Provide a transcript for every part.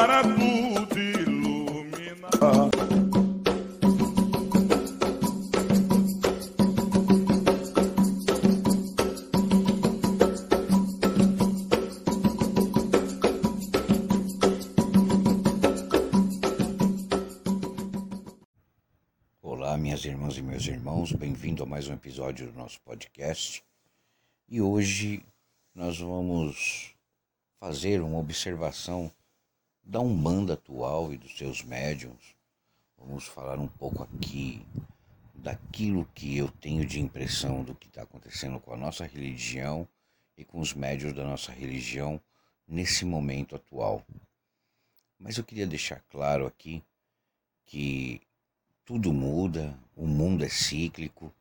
para tudo iluminar. Olá, minhas irmãs e meus irmãos, bem-vindo a mais um episódio do nosso podcast. E hoje nós vamos fazer uma observação da Umbanda atual e dos seus médiums. Vamos falar um pouco aqui daquilo que eu tenho de impressão do que está acontecendo com a nossa religião e com os médios da nossa religião nesse momento atual. Mas eu queria deixar claro aqui que tudo muda, o mundo é cíclico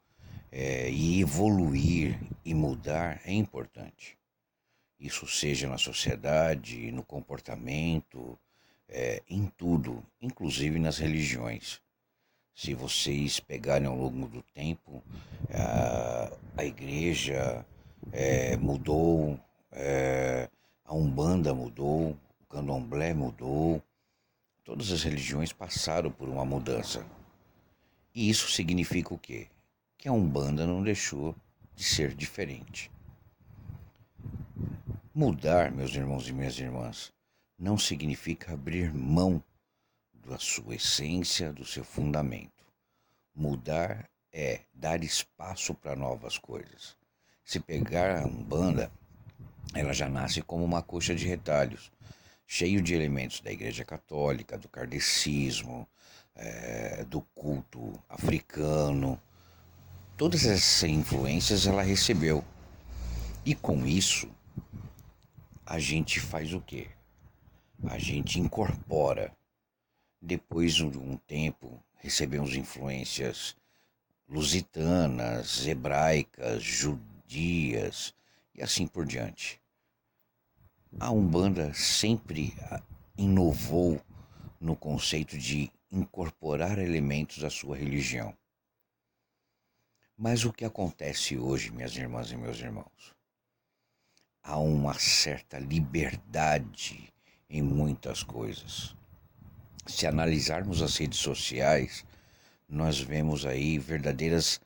é, e evoluir e mudar é importante. Isso seja na sociedade, no comportamento, é, em tudo, inclusive nas religiões. Se vocês pegarem ao longo do tempo, a, a igreja é, mudou, é, a Umbanda mudou, o Candomblé mudou, todas as religiões passaram por uma mudança. E isso significa o quê? Que a Umbanda não deixou de ser diferente. Mudar, meus irmãos e minhas irmãs, não significa abrir mão da sua essência, do seu fundamento. Mudar é dar espaço para novas coisas. Se pegar a Umbanda, ela já nasce como uma coxa de retalhos, cheio de elementos da Igreja Católica, do kardecismo, é, do culto africano. Todas essas influências ela recebeu. E com isso, a gente faz o quê? A gente incorpora. Depois de um tempo, recebemos influências lusitanas, hebraicas, judias e assim por diante. A Umbanda sempre inovou no conceito de incorporar elementos à sua religião. Mas o que acontece hoje, minhas irmãs e meus irmãos? Há uma certa liberdade em muitas coisas. Se analisarmos as redes sociais, nós vemos aí verdadeiras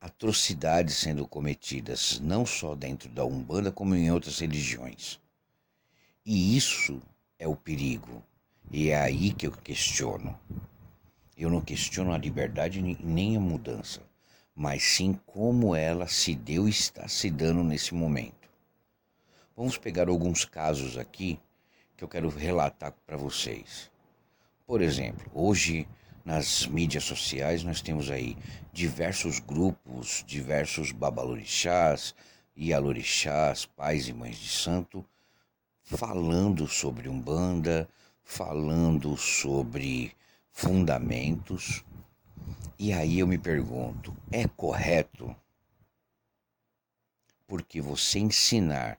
atrocidades sendo cometidas, não só dentro da Umbanda, como em outras religiões. E isso é o perigo. E é aí que eu questiono. Eu não questiono a liberdade nem a mudança, mas sim como ela se deu e está se dando nesse momento. Vamos pegar alguns casos aqui que eu quero relatar para vocês. Por exemplo, hoje nas mídias sociais nós temos aí diversos grupos, diversos babalorixás, ialorixás, pais e mães de santo, falando sobre Umbanda, falando sobre fundamentos. E aí eu me pergunto, é correto? Porque você ensinar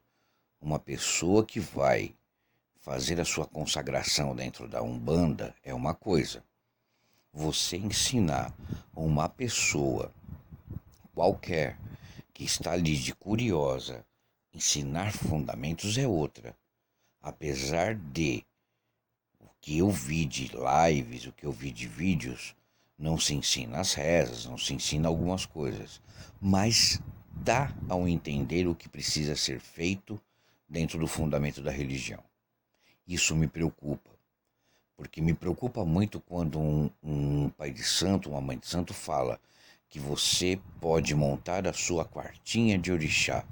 uma pessoa que vai fazer a sua consagração dentro da Umbanda é uma coisa. Você ensinar uma pessoa qualquer que está ali de curiosa, ensinar fundamentos é outra. Apesar de o que eu vi de lives, o que eu vi de vídeos, não se ensina as rezas, não se ensina algumas coisas, mas dá ao entender o que precisa ser feito dentro do fundamento da religião. Isso me preocupa, porque me preocupa muito quando um, um pai de santo, uma mãe de santo fala que você pode montar a sua quartinha de orixá,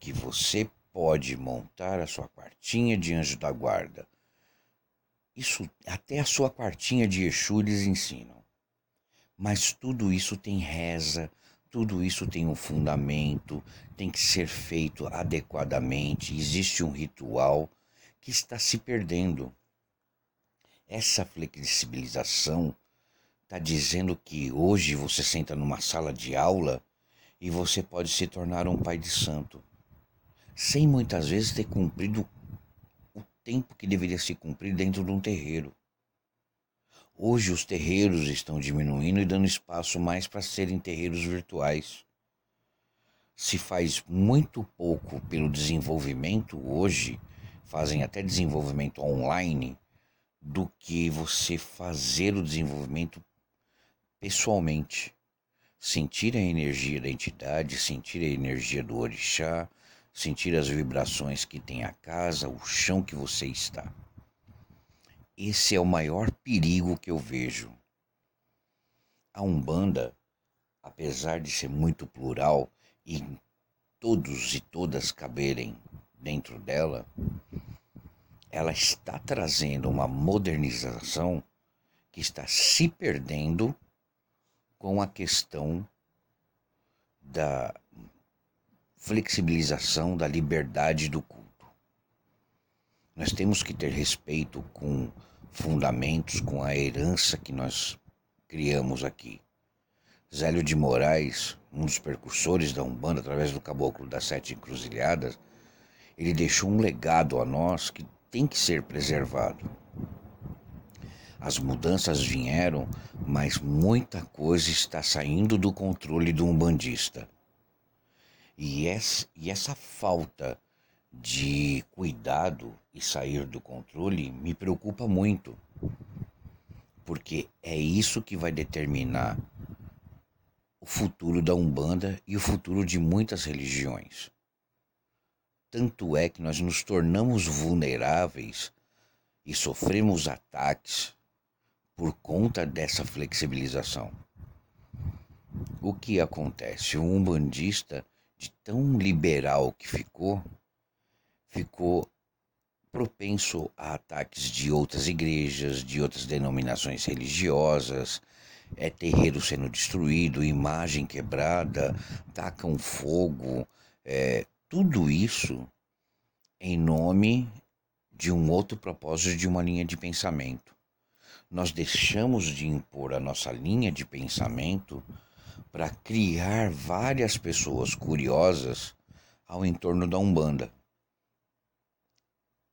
que você pode montar a sua quartinha de anjo da guarda. Isso, até a sua quartinha de Exu eles ensinam. Mas tudo isso tem reza, tudo isso tem um fundamento, tem que ser feito adequadamente, existe um ritual que está se perdendo. Essa flexibilização está dizendo que hoje você senta numa sala de aula e você pode se tornar um pai de santo, sem muitas vezes ter cumprido o tempo que deveria se cumprir dentro de um terreiro. Hoje os terreiros estão diminuindo e dando espaço mais para serem terreiros virtuais. Se faz muito pouco pelo desenvolvimento hoje, fazem até desenvolvimento online, do que você fazer o desenvolvimento pessoalmente. Sentir a energia da entidade, sentir a energia do orixá, sentir as vibrações que tem a casa, o chão que você está. Esse é o maior perigo que eu vejo. A Umbanda, apesar de ser muito plural e todos e todas caberem dentro dela, ela está trazendo uma modernização que está se perdendo com a questão da flexibilização da liberdade do culto. Nós temos que ter respeito com fundamentos, com a herança que nós criamos aqui. Zélio de Moraes, um dos percursores da Umbanda, através do Caboclo das Sete Encruzilhadas, ele deixou um legado a nós que tem que ser preservado. As mudanças vieram, mas muita coisa está saindo do controle do umbandista. E essa, e essa falta de cuidado e sair do controle me preocupa muito, porque é isso que vai determinar o futuro da Umbanda e o futuro de muitas religiões. Tanto é que nós nos tornamos vulneráveis e sofremos ataques por conta dessa flexibilização. O que acontece? O umbandista, de tão liberal que ficou, ficou propenso a ataques de outras igrejas, de outras denominações religiosas, é terreiro sendo destruído, imagem quebrada, tacam fogo, é, tudo isso em nome de um outro propósito, de uma linha de pensamento. Nós deixamos de impor a nossa linha de pensamento para criar várias pessoas curiosas ao entorno da Umbanda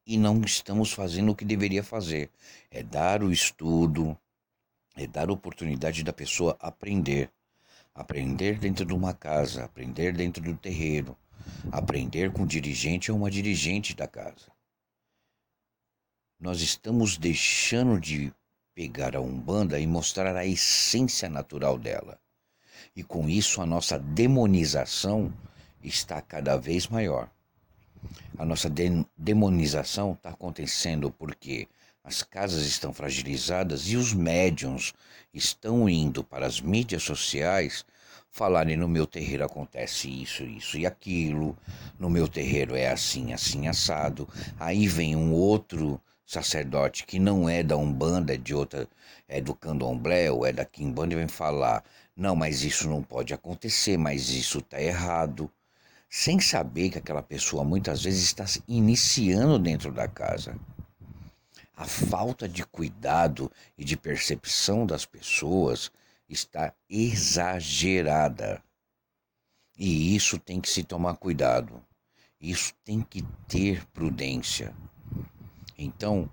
e não estamos fazendo o que deveria fazer. É dar o estudo, é dar oportunidade da pessoa aprender. Aprender dentro de uma casa, aprender dentro do terreiro, aprender com o dirigente ou uma dirigente da casa. Nós estamos deixando de pegar a Umbanda e mostrar a essência natural dela. E com isso a nossa demonização está cada vez maior. A nossa de demonização está acontecendo porque as casas estão fragilizadas e os médiums estão indo para as mídias sociais falarem no meu terreiro acontece isso, isso e aquilo, no meu terreiro é assim, assim, assado. Aí vem um outro sacerdote que não é da Umbanda, é de outra, é do Candomblé ou é da Quimbanda e vem falar: não, mas isso não pode acontecer, mas isso está errado sem saber que aquela pessoa muitas vezes está se iniciando dentro da casa. A falta de cuidado e de percepção das pessoas está exagerada. E isso tem que se tomar cuidado. Isso tem que ter prudência. Então,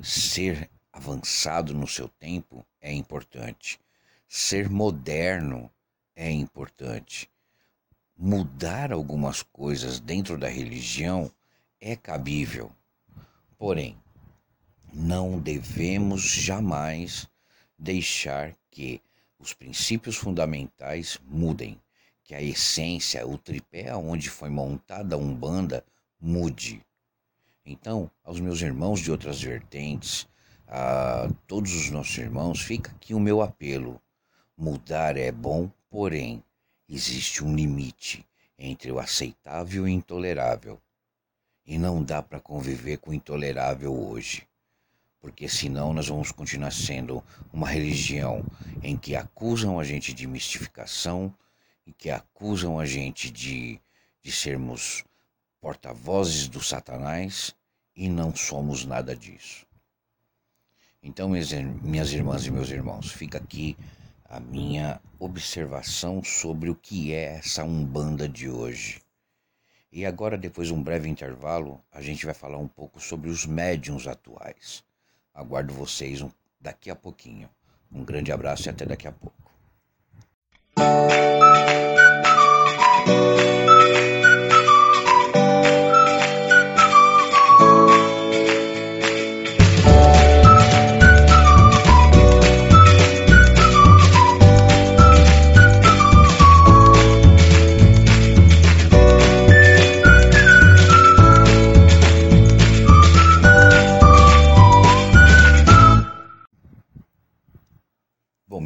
ser avançado no seu tempo é importante. Ser moderno é importante mudar algumas coisas dentro da religião é cabível. Porém, não devemos jamais deixar que os princípios fundamentais mudem, que a essência, o tripé onde foi montada a Umbanda mude. Então, aos meus irmãos de outras vertentes, a todos os nossos irmãos, fica aqui o meu apelo. Mudar é bom, porém, Existe um limite entre o aceitável e o intolerável. E não dá para conviver com o intolerável hoje. Porque senão nós vamos continuar sendo uma religião em que acusam a gente de mistificação, e que acusam a gente de, de sermos porta-vozes do Satanás e não somos nada disso. Então, minhas irmãs e meus irmãos, fica aqui a minha observação sobre o que é essa Umbanda de hoje. E agora, depois de um breve intervalo, a gente vai falar um pouco sobre os médiums atuais. Aguardo vocês daqui a pouquinho. Um grande abraço e até daqui a pouco.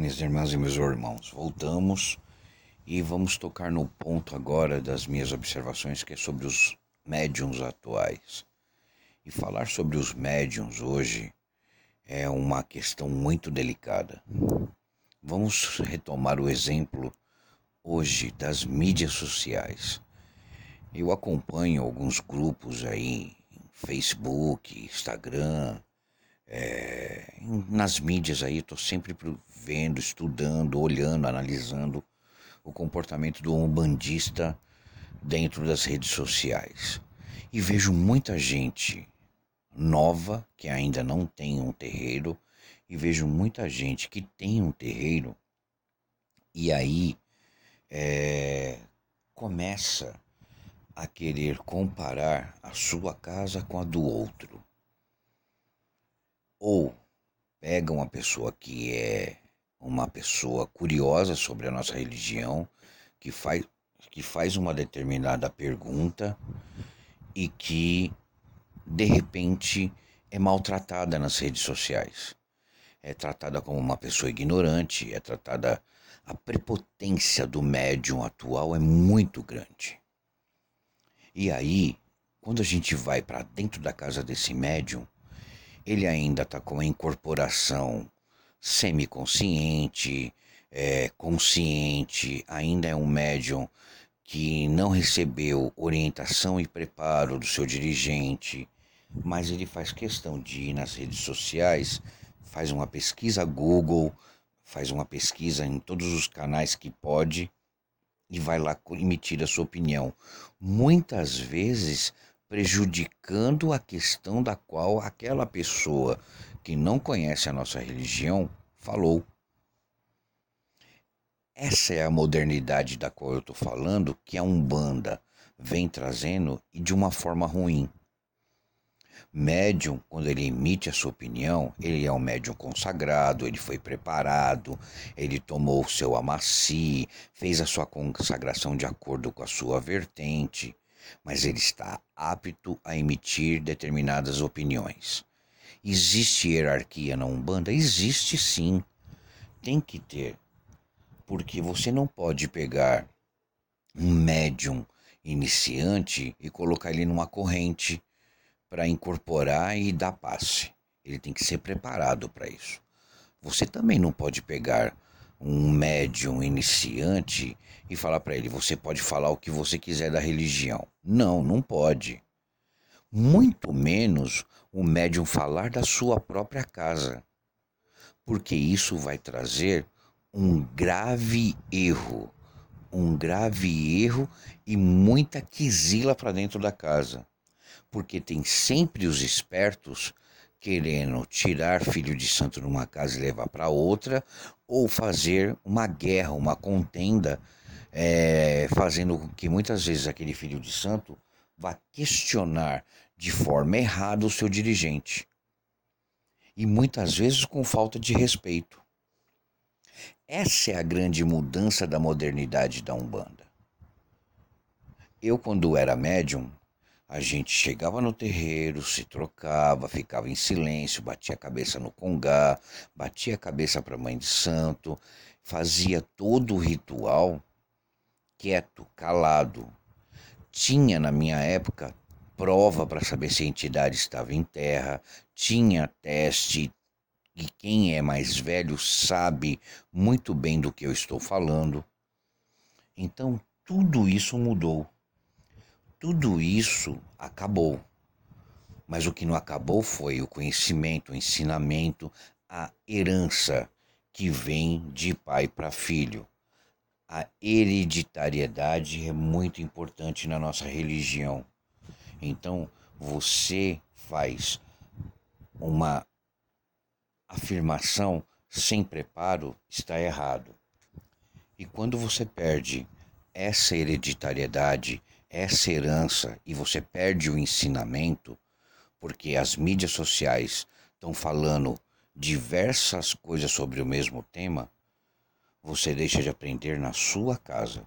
Irmãs e meus irmãos, voltamos e vamos tocar no ponto agora das minhas observações, que é sobre os médiums atuais. E falar sobre os médiums hoje é uma questão muito delicada. Vamos retomar o exemplo hoje das mídias sociais. Eu acompanho alguns grupos aí, Facebook, Instagram, é, nas mídias aí, estou sempre vendo, estudando, olhando, analisando o comportamento do umbandista dentro das redes sociais. E vejo muita gente nova que ainda não tem um terreiro, e vejo muita gente que tem um terreiro e aí é, começa a querer comparar a sua casa com a do outro. Ou pega uma pessoa que é uma pessoa curiosa sobre a nossa religião, que faz, que faz uma determinada pergunta e que, de repente, é maltratada nas redes sociais. É tratada como uma pessoa ignorante, é tratada. A prepotência do médium atual é muito grande. E aí, quando a gente vai para dentro da casa desse médium, ele ainda está com a incorporação semiconsciente, é, consciente, ainda é um médium que não recebeu orientação e preparo do seu dirigente, mas ele faz questão de ir nas redes sociais, faz uma pesquisa Google, faz uma pesquisa em todos os canais que pode e vai lá emitir a sua opinião. Muitas vezes prejudicando a questão da qual aquela pessoa que não conhece a nossa religião falou. Essa é a modernidade da qual eu estou falando, que a Umbanda vem trazendo e de uma forma ruim. Médium, quando ele emite a sua opinião, ele é um médium consagrado, ele foi preparado, ele tomou o seu amaci, fez a sua consagração de acordo com a sua vertente mas ele está apto a emitir determinadas opiniões. Existe hierarquia na Umbanda? Existe sim. Tem que ter. Porque você não pode pegar um médium iniciante e colocar ele numa corrente para incorporar e dar passe. Ele tem que ser preparado para isso. Você também não pode pegar um médium iniciante e falar para ele: você pode falar o que você quiser da religião. Não, não pode. Muito menos o médium falar da sua própria casa, porque isso vai trazer um grave erro, um grave erro e muita quisila para dentro da casa, porque tem sempre os espertos querendo tirar filho de santo de uma casa e levar para outra, ou fazer uma guerra, uma contenda, é, fazendo com que muitas vezes aquele filho de santo vá questionar de forma errada o seu dirigente. E muitas vezes com falta de respeito. Essa é a grande mudança da modernidade da Umbanda. Eu, quando era médium, a gente chegava no terreiro, se trocava, ficava em silêncio, batia a cabeça no congá, batia a cabeça para a mãe de santo, fazia todo o ritual quieto, calado. Tinha na minha época prova para saber se a entidade estava em terra, tinha teste e quem é mais velho sabe muito bem do que eu estou falando. Então tudo isso mudou. Tudo isso acabou. Mas o que não acabou foi o conhecimento, o ensinamento, a herança que vem de pai para filho. A hereditariedade é muito importante na nossa religião. Então, você faz uma afirmação sem preparo, está errado. E quando você perde essa hereditariedade, essa herança e você perde o ensinamento, porque as mídias sociais estão falando diversas coisas sobre o mesmo tema, você deixa de aprender na sua casa,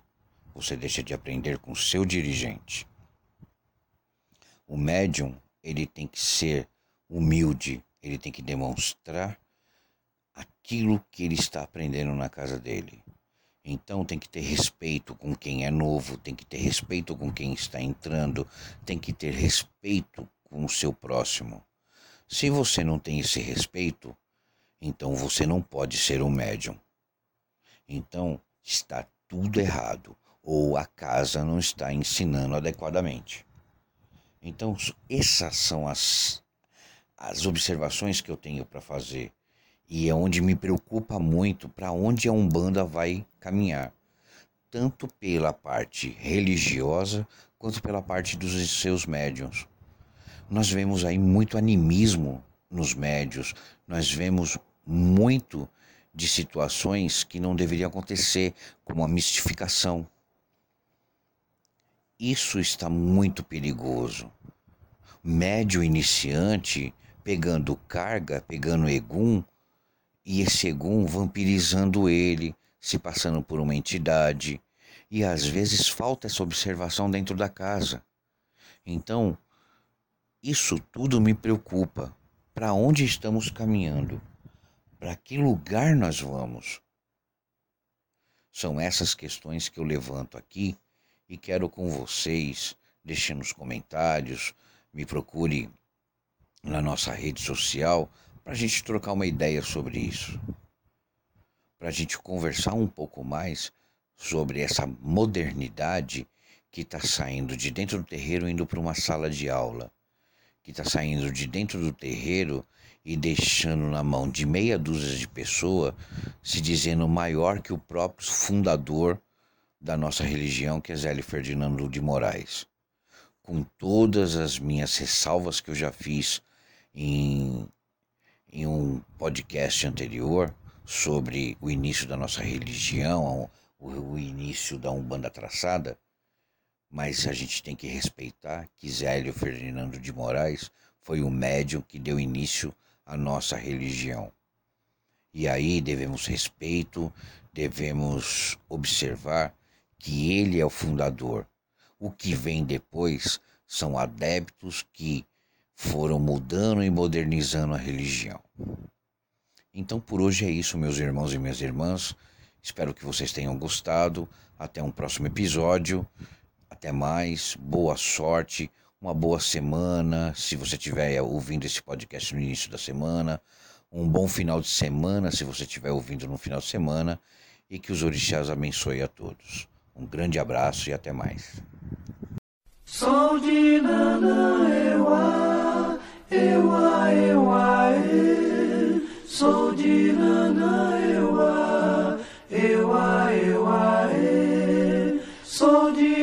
você deixa de aprender com seu dirigente. O médium, ele tem que ser humilde, ele tem que demonstrar aquilo que ele está aprendendo na casa dele. Então tem que ter respeito com quem é novo, tem que ter respeito com quem está entrando, tem que ter respeito com o seu próximo. Se você não tem esse respeito, então você não pode ser um médium. Então está tudo errado ou a casa não está ensinando adequadamente. Então essas são as as observações que eu tenho para fazer e é onde me preocupa muito para onde a Umbanda vai caminhar, tanto pela parte religiosa quanto pela parte dos seus médiums. Nós vemos aí muito animismo nos médios, nós vemos muito de situações que não deveriam acontecer, como a mistificação. Isso está muito perigoso. Médio iniciante pegando carga, pegando egum, e esse Egum vampirizando ele, se passando por uma entidade, e às vezes falta essa observação dentro da casa. Então, isso tudo me preocupa. Para onde estamos caminhando? Para que lugar nós vamos? São essas questões que eu levanto aqui e quero com vocês, deixe nos comentários, me procure na nossa rede social para a gente trocar uma ideia sobre isso, para a gente conversar um pouco mais sobre essa modernidade que está saindo de dentro do terreiro indo para uma sala de aula, que está saindo de dentro do terreiro e deixando na mão de meia dúzia de pessoas, se dizendo maior que o próprio fundador da nossa religião, que é Zélio Ferdinando de Moraes. Com todas as minhas ressalvas que eu já fiz em em um podcast anterior sobre o início da nossa religião, o, o início da Umbanda traçada, mas a gente tem que respeitar que Zélio Ferdinando de Moraes foi o médium que deu início à nossa religião. E aí devemos respeito, devemos observar que ele é o fundador. O que vem depois são adeptos que foram mudando e modernizando a religião. Então por hoje é isso, meus irmãos e minhas irmãs. Espero que vocês tenham gostado. Até um próximo episódio. Até mais. Boa sorte. Uma boa semana. Se você estiver ouvindo esse podcast no início da semana. Um bom final de semana, se você estiver ouvindo no final de semana. E que os orixás abençoe a todos. Um grande abraço e até mais. Sou de